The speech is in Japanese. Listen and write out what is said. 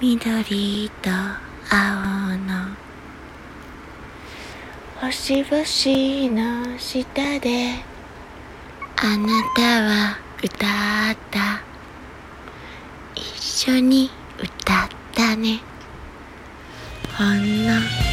緑と青の。星々の下であなたは歌った。一緒に歌ったね。ほんの